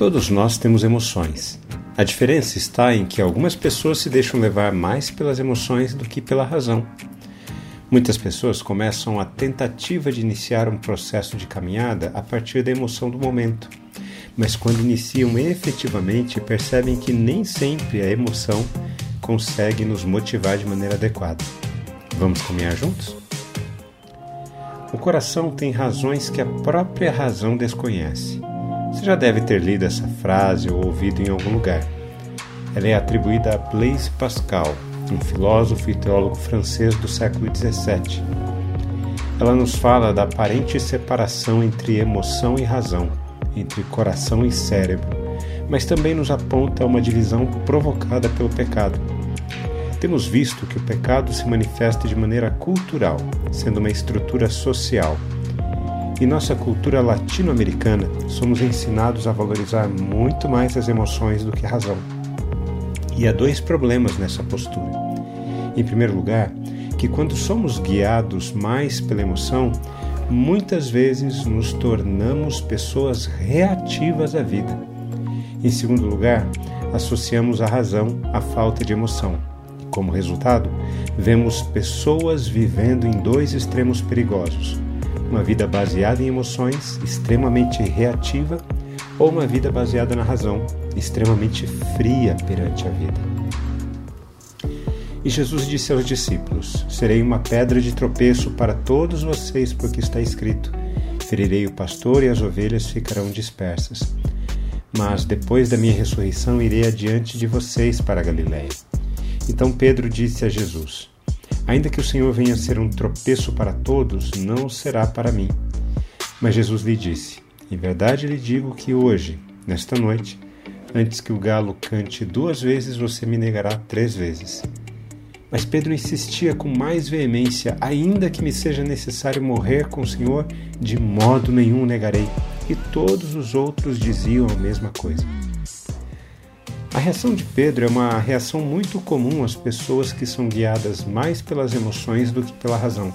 Todos nós temos emoções. A diferença está em que algumas pessoas se deixam levar mais pelas emoções do que pela razão. Muitas pessoas começam a tentativa de iniciar um processo de caminhada a partir da emoção do momento, mas quando iniciam efetivamente percebem que nem sempre a emoção consegue nos motivar de maneira adequada. Vamos caminhar juntos? O coração tem razões que a própria razão desconhece. Você já deve ter lido essa frase ou ouvido em algum lugar. Ela é atribuída a Blaise Pascal, um filósofo e teólogo francês do século XVII. Ela nos fala da aparente separação entre emoção e razão, entre coração e cérebro, mas também nos aponta uma divisão provocada pelo pecado. Temos visto que o pecado se manifesta de maneira cultural, sendo uma estrutura social em nossa cultura latino-americana, somos ensinados a valorizar muito mais as emoções do que a razão. E há dois problemas nessa postura. Em primeiro lugar, que quando somos guiados mais pela emoção, muitas vezes nos tornamos pessoas reativas à vida. Em segundo lugar, associamos a razão à falta de emoção. Como resultado, vemos pessoas vivendo em dois extremos perigosos uma vida baseada em emoções, extremamente reativa, ou uma vida baseada na razão, extremamente fria perante a vida. E Jesus disse aos discípulos: Serei uma pedra de tropeço para todos vocês, porque está escrito: Ferirei o pastor e as ovelhas ficarão dispersas. Mas depois da minha ressurreição irei adiante de vocês para a Galiléia. Então Pedro disse a Jesus: Ainda que o Senhor venha a ser um tropeço para todos, não será para mim. Mas Jesus lhe disse: Em verdade lhe digo que hoje, nesta noite, antes que o galo cante duas vezes, você me negará três vezes. Mas Pedro insistia com mais veemência: Ainda que me seja necessário morrer com o Senhor, de modo nenhum negarei. E todos os outros diziam a mesma coisa. A reação de Pedro é uma reação muito comum às pessoas que são guiadas mais pelas emoções do que pela razão.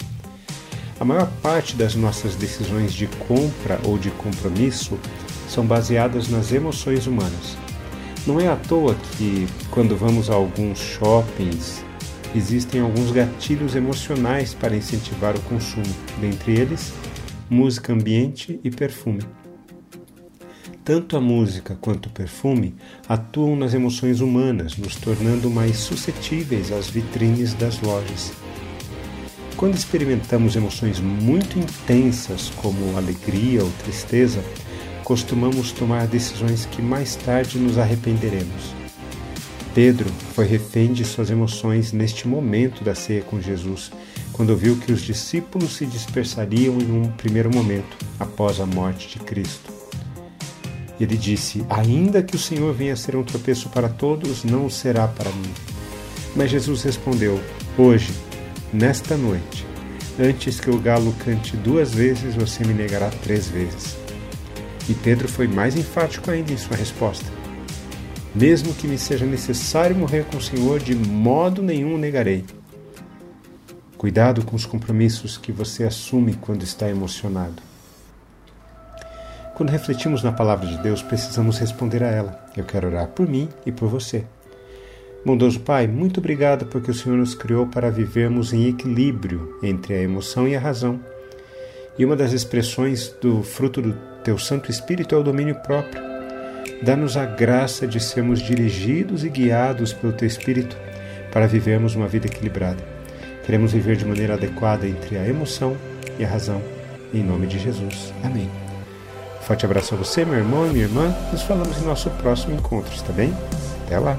A maior parte das nossas decisões de compra ou de compromisso são baseadas nas emoções humanas. Não é à toa que, quando vamos a alguns shoppings, existem alguns gatilhos emocionais para incentivar o consumo, dentre eles, música ambiente e perfume. Tanto a música quanto o perfume atuam nas emoções humanas, nos tornando mais suscetíveis às vitrines das lojas. Quando experimentamos emoções muito intensas, como alegria ou tristeza, costumamos tomar decisões que mais tarde nos arrependeremos. Pedro foi refém de suas emoções neste momento da ceia com Jesus, quando viu que os discípulos se dispersariam em um primeiro momento após a morte de Cristo. Ele disse: Ainda que o Senhor venha a ser um tropeço para todos, não o será para mim. Mas Jesus respondeu: Hoje, nesta noite, antes que o galo cante duas vezes, você me negará três vezes. E Pedro foi mais enfático ainda em sua resposta: Mesmo que me seja necessário morrer com o Senhor, de modo nenhum o negarei. Cuidado com os compromissos que você assume quando está emocionado. Quando refletimos na palavra de Deus, precisamos responder a ela. Eu quero orar por mim e por você. Bondoso Pai, muito obrigado porque o Senhor nos criou para vivermos em equilíbrio entre a emoção e a razão. E uma das expressões do fruto do Teu Santo Espírito é o domínio próprio. Dá-nos a graça de sermos dirigidos e guiados pelo Teu Espírito para vivermos uma vida equilibrada. Queremos viver de maneira adequada entre a emoção e a razão. Em nome de Jesus. Amém. Forte abraço a você, meu irmão e minha irmã. Nos falamos em nosso próximo encontro, está bem? Até lá!